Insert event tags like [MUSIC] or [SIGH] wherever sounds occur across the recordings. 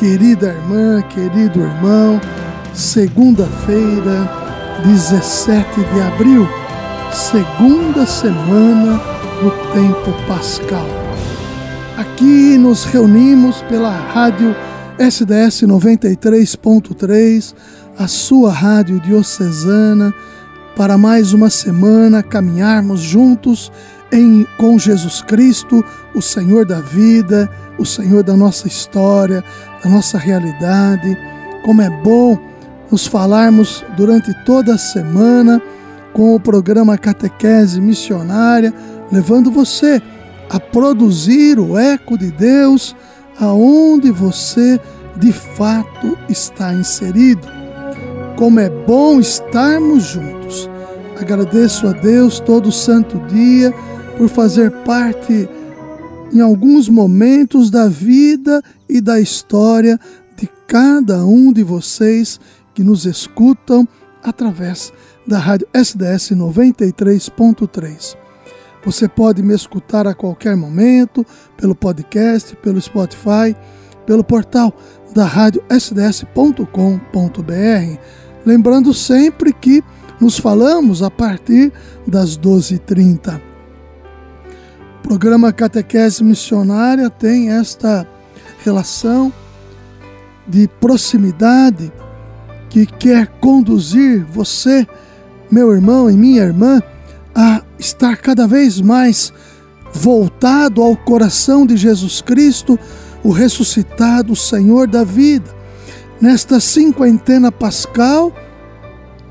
querida irmã, querido irmão, segunda-feira, 17 de abril, segunda semana do tempo pascal. Aqui nos reunimos pela rádio SDS 93.3, a sua rádio diocesana, para mais uma semana caminharmos juntos em, com Jesus Cristo, o Senhor da vida, o Senhor da nossa história, da nossa realidade. Como é bom nos falarmos durante toda a semana com o programa Catequese Missionária, levando você a produzir o eco de Deus aonde você de fato está inserido. Como é bom estarmos juntos. Agradeço a Deus todo santo dia por fazer parte em alguns momentos da vida e da história de cada um de vocês que nos escutam através da rádio SDS 93.3. Você pode me escutar a qualquer momento pelo podcast, pelo Spotify, pelo portal da rádio sds.com.br. Lembrando sempre que nos falamos a partir das 12h30. O programa Catequese Missionária tem esta relação de proximidade que quer conduzir você, meu irmão e minha irmã, a estar cada vez mais voltado ao coração de Jesus Cristo, o ressuscitado Senhor da vida. Nesta cinquentena pascal,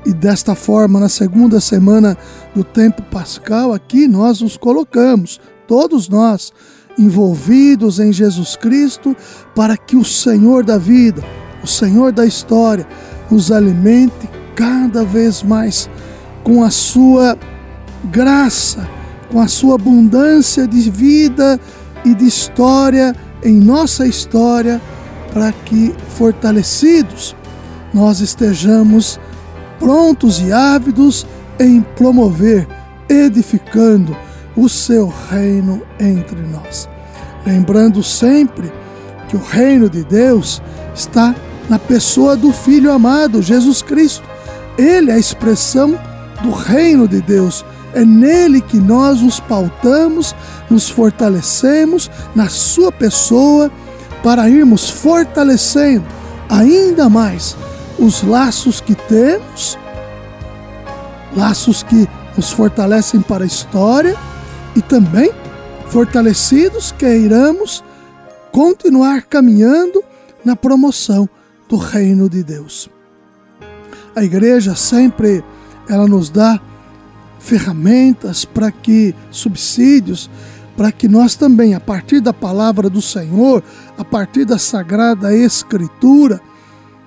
e desta forma, na segunda semana do tempo pascal, aqui nós nos colocamos todos nós envolvidos em Jesus Cristo, para que o Senhor da vida, o Senhor da história, nos alimente cada vez mais com a sua graça, com a sua abundância de vida e de história em nossa história, para que fortalecidos nós estejamos prontos e ávidos em promover, edificando, o seu reino entre nós. Lembrando sempre que o reino de Deus está na pessoa do Filho amado, Jesus Cristo. Ele é a expressão do reino de Deus. É nele que nós nos pautamos, nos fortalecemos na sua pessoa para irmos fortalecendo ainda mais os laços que temos, laços que nos fortalecem para a história e também, fortalecidos, queiramos continuar caminhando na promoção do reino de Deus. A igreja sempre ela nos dá ferramentas para que subsídios para que nós também, a partir da palavra do Senhor, a partir da sagrada escritura,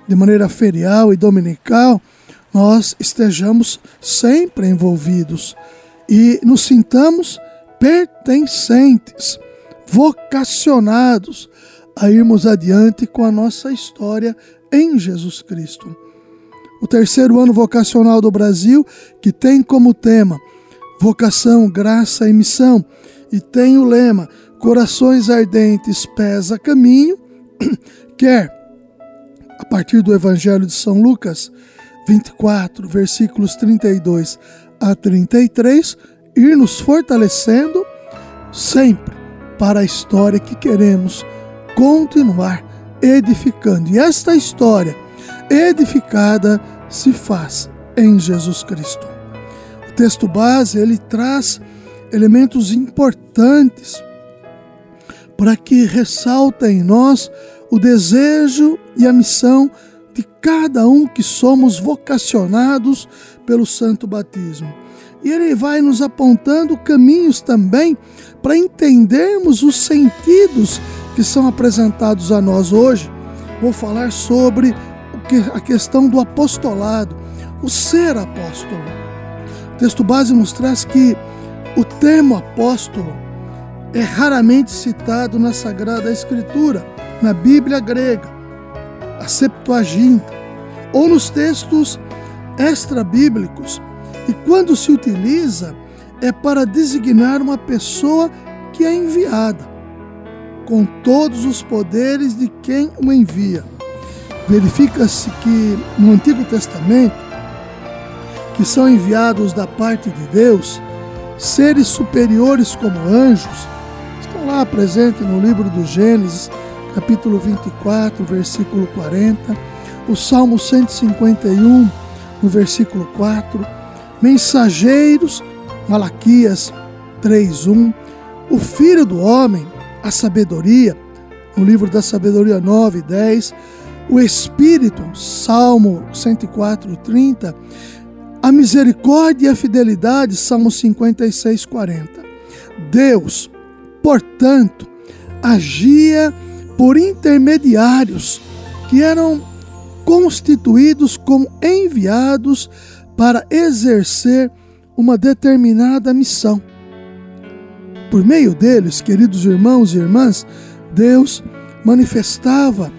de maneira ferial e dominical, nós estejamos sempre envolvidos e nos sintamos pertencentes, vocacionados a irmos adiante com a nossa história em Jesus Cristo. O terceiro ano vocacional do Brasil, que tem como tema vocação, graça e missão, e tem o lema Corações ardentes, pés a caminho, [CLEARS THROAT] quer, a partir do Evangelho de São Lucas 24, versículos 32 a 33, ir nos fortalecendo sempre para a história que queremos continuar edificando. E esta história edificada se faz em Jesus Cristo. O texto base ele traz elementos importantes para que ressalta em nós o desejo e a missão de cada um que somos vocacionados pelo santo batismo e ele vai nos apontando caminhos também para entendermos os sentidos que são apresentados a nós hoje. Vou falar sobre a questão do apostolado, o ser apóstolo. O texto base nos traz que o termo apóstolo é raramente citado na Sagrada Escritura, na Bíblia grega, a Septuaginta, ou nos textos extra-bíblicos. E quando se utiliza, é para designar uma pessoa que é enviada, com todos os poderes de quem o envia. Verifica-se que no Antigo Testamento, que são enviados da parte de Deus, seres superiores como anjos, estão lá presentes no livro do Gênesis, capítulo 24, versículo 40, o Salmo 151, no versículo 4, mensageiros, Malaquias 3:1, o filho do homem, a sabedoria, no livro da sabedoria 9 10, o espírito, Salmo 104, 30, a misericórdia e a fidelidade, Salmo 56, 40. Deus, portanto, agia por intermediários que eram constituídos como enviados para exercer uma determinada missão. Por meio deles, queridos irmãos e irmãs, Deus manifestava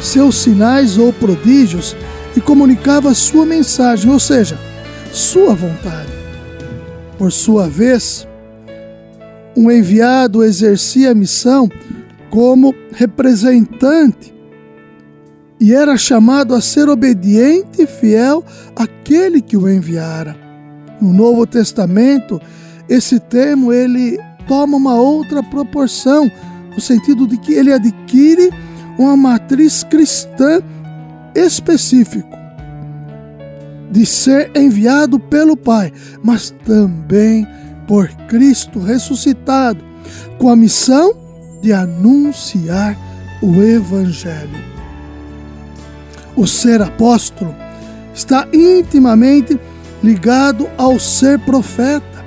seus sinais ou prodígios e comunicava sua mensagem, ou seja, sua vontade. Por sua vez, um enviado exercia a missão como representante e era chamado a ser obediente e fiel àquele que o enviara. No Novo Testamento, esse termo ele toma uma outra proporção, no sentido de que ele adquire uma matriz cristã específico de ser enviado pelo Pai, mas também por Cristo ressuscitado, com a missão de anunciar o Evangelho. O ser apóstolo está intimamente ligado ao ser profeta,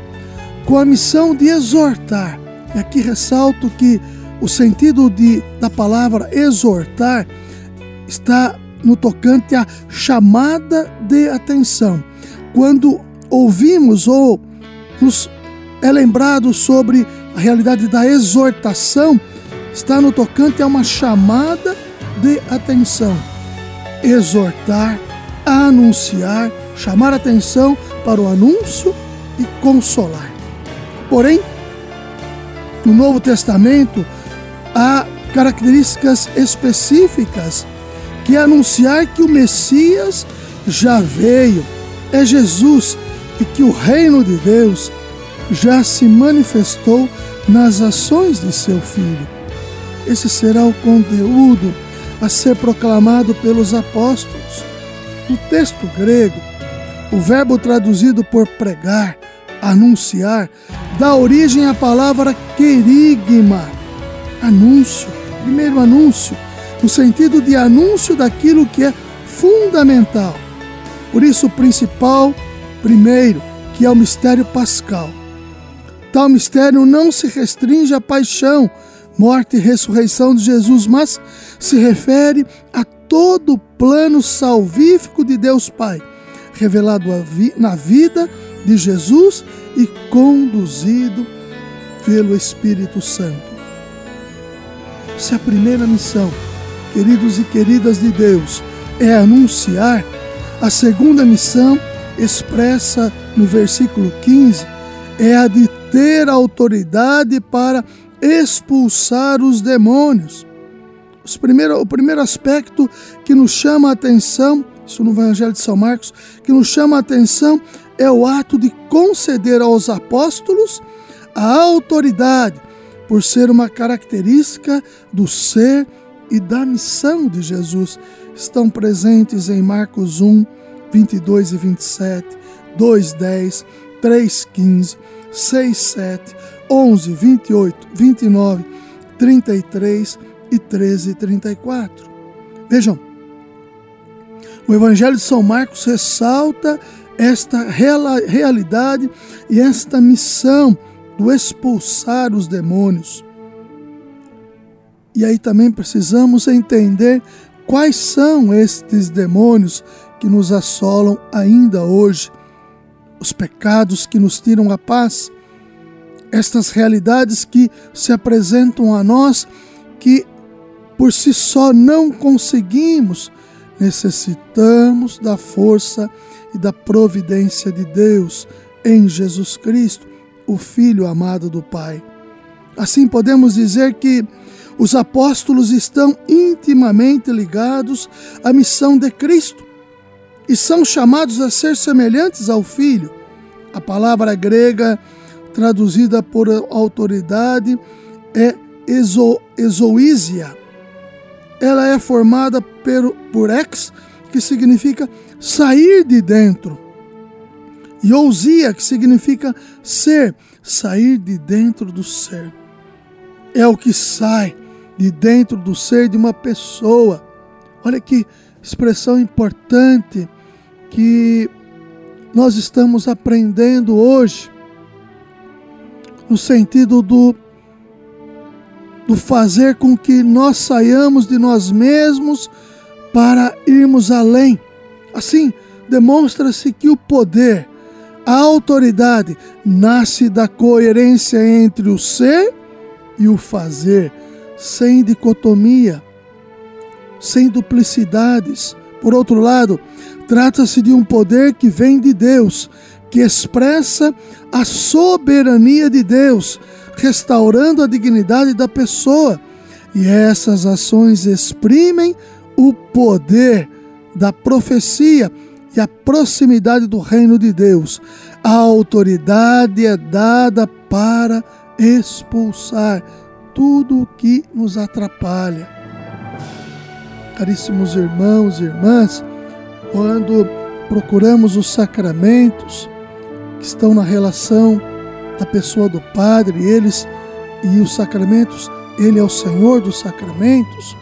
com a missão de exortar. E aqui ressalto que o sentido de, da palavra exortar está no tocante à chamada de atenção. Quando ouvimos ou nos é lembrado sobre a realidade da exortação, está no tocante a uma chamada de atenção. Exortar, anunciar, chamar atenção para o anúncio e consolar. Porém, no Novo Testamento há características específicas que é anunciar que o Messias já veio, é Jesus e que o reino de Deus já se manifestou nas ações de seu Filho. Esse será o conteúdo a ser proclamado pelos apóstolos. No texto grego, o verbo traduzido por pregar, anunciar, dá origem à palavra querigma, anúncio, primeiro anúncio, no sentido de anúncio daquilo que é fundamental. Por isso, o principal, primeiro, que é o mistério pascal. Tal mistério não se restringe à paixão, morte e ressurreição de Jesus, mas se refere a todo o plano salvífico de Deus Pai, revelado na vida de Jesus e conduzido pelo Espírito Santo. Se a primeira missão, queridos e queridas de Deus, é anunciar, a segunda missão, expressa no versículo 15, é a de ter autoridade para expulsar os demônios. Os primeiro, o primeiro aspecto que nos chama a atenção, isso no Evangelho de São Marcos, que nos chama a atenção é o ato de conceder aos apóstolos a autoridade, por ser uma característica do ser e da missão de Jesus. Estão presentes em Marcos 1, 22 e 27, 2, 10, 3, 15, 6, 7, 11, 28, 29, 33 e 13 e 34. Vejam, o Evangelho de São Marcos ressalta esta realidade e esta missão do expulsar os demônios. E aí também precisamos entender quais são estes demônios que nos assolam ainda hoje, os pecados que nos tiram a paz, estas realidades que se apresentam a nós que por si só não conseguimos, necessitamos da força e da providência de Deus em Jesus Cristo, o Filho amado do Pai. Assim podemos dizer que os apóstolos estão intimamente ligados à missão de Cristo e são chamados a ser semelhantes ao Filho. A palavra grega traduzida por autoridade é exo, exoísia. Ela é formada por, por ex, que significa sair de dentro, e ousia, que significa ser, sair de dentro do ser. É o que sai de dentro do ser de uma pessoa. Olha que expressão importante que nós estamos aprendendo hoje, no sentido do, do fazer com que nós saiamos de nós mesmos para irmos além. Assim, demonstra-se que o poder, a autoridade, nasce da coerência entre o ser e o fazer sem dicotomia, sem duplicidades. Por outro lado, trata-se de um poder que vem de Deus, que expressa a soberania de Deus, restaurando a dignidade da pessoa. E essas ações exprimem o poder da profecia e a proximidade do reino de Deus. A autoridade é dada para expulsar tudo o que nos atrapalha. Caríssimos irmãos e irmãs, quando procuramos os sacramentos que estão na relação da pessoa do Padre, eles e os sacramentos, ele é o Senhor dos sacramentos,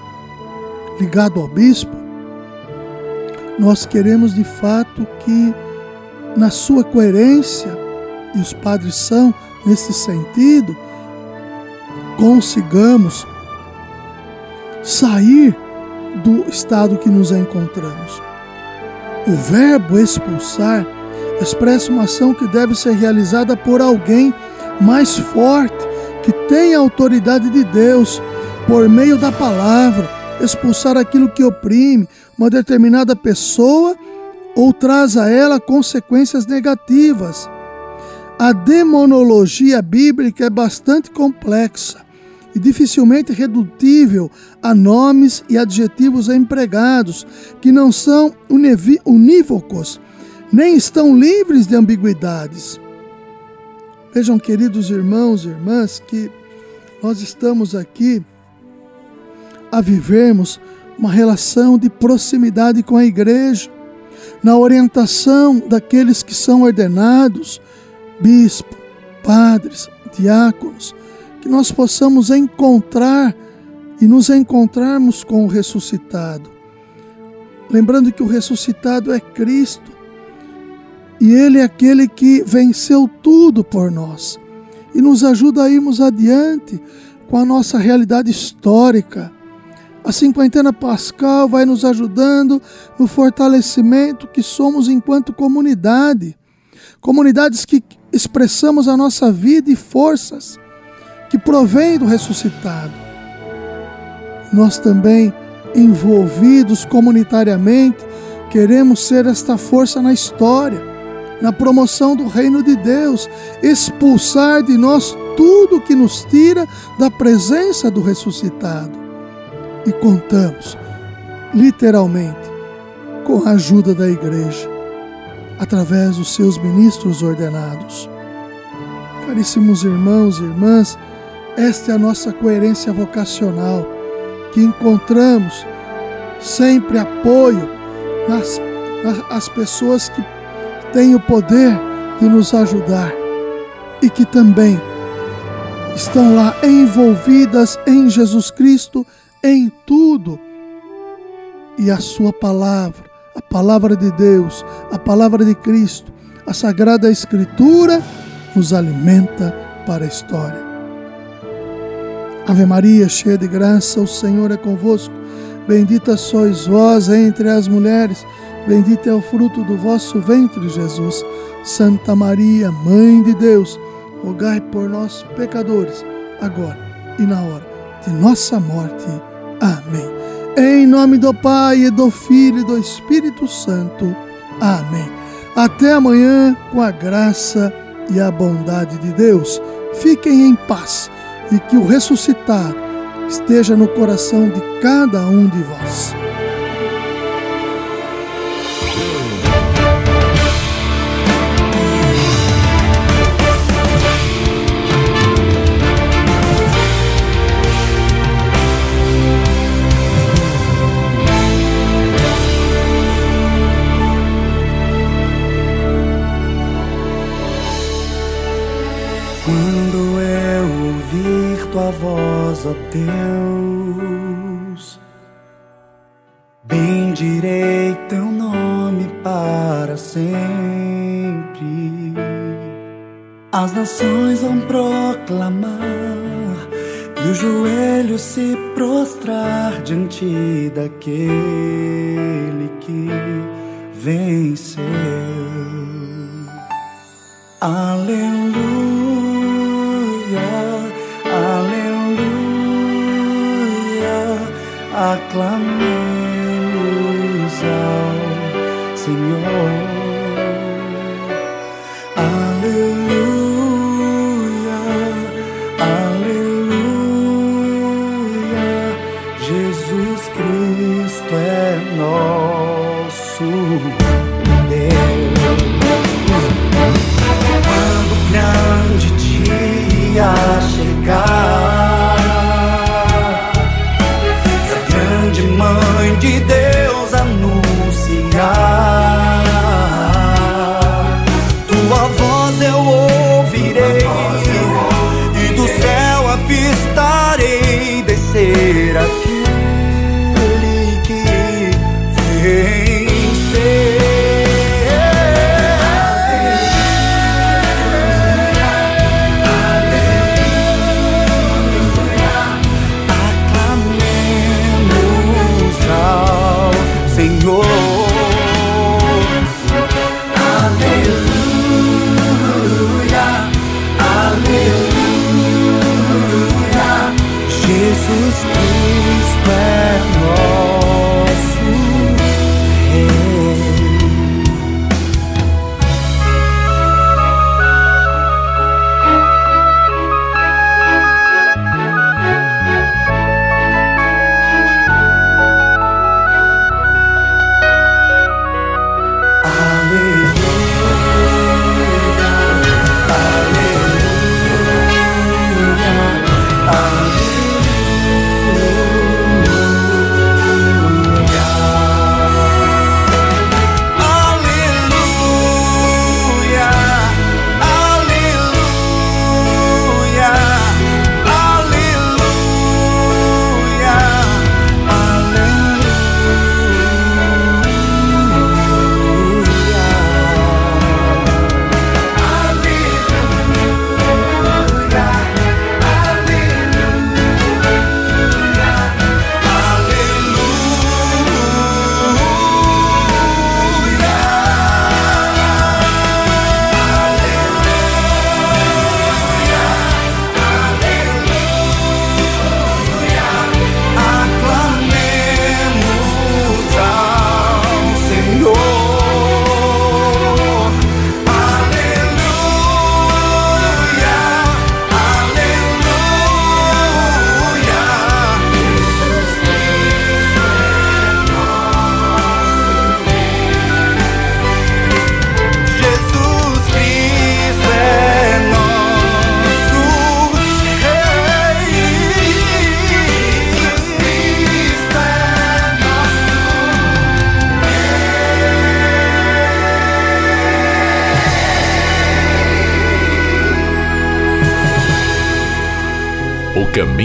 ligado ao bispo, nós queremos de fato que, na sua coerência, e os padres são nesse sentido, consigamos sair do estado que nos encontramos. O verbo expulsar expressa uma ação que deve ser realizada por alguém mais forte, que tem a autoridade de Deus, por meio da palavra, expulsar aquilo que oprime uma determinada pessoa ou traz a ela consequências negativas. A demonologia bíblica é bastante complexa e dificilmente redutível a nomes e adjetivos empregados que não são unívocos, nem estão livres de ambiguidades. Vejam, queridos irmãos e irmãs, que nós estamos aqui a vivermos uma relação de proximidade com a igreja, na orientação daqueles que são ordenados, bispo, padres, diáconos, que nós possamos encontrar e nos encontrarmos com o ressuscitado. Lembrando que o ressuscitado é Cristo e Ele é aquele que venceu tudo por nós e nos ajuda a irmos adiante com a nossa realidade histórica a cinquentena pascal vai nos ajudando no fortalecimento que somos enquanto comunidade. Comunidades que expressamos a nossa vida e forças que provém do ressuscitado. Nós também, envolvidos comunitariamente, queremos ser esta força na história, na promoção do reino de Deus, expulsar de nós tudo que nos tira da presença do ressuscitado e contamos, literalmente, com a ajuda da igreja, através dos seus ministros ordenados. Caríssimos irmãos e irmãs, esta é a nossa coerência vocacional, que encontramos sempre apoio nas, nas pessoas que têm o poder de nos ajudar e que também estão lá envolvidas em Jesus Cristo em tudo. E a Sua palavra, a palavra de Deus, a palavra de Cristo, a Sagrada Escritura, nos alimenta para a história. Ave Maria, cheia de graça, o Senhor é convosco. Bendita sois vós entre as mulheres, bendito é o fruto do vosso ventre, Jesus. Santa Maria, Mãe de Deus, rogai por nós, pecadores, agora e na hora de nossa morte. Amém. Em nome do Pai, e do Filho e do Espírito Santo. Amém. Até amanhã, com a graça e a bondade de Deus. Fiquem em paz e que o ressuscitado esteja no coração de cada um de vós. Ó Deus, bendirei teu nome para sempre. As nações vão proclamar e os joelhos se prostrar diante daquele que venceu. Aleluia. Aclamemos ao Senhor. Aleluia, aleluia, Jesus Cristo é nosso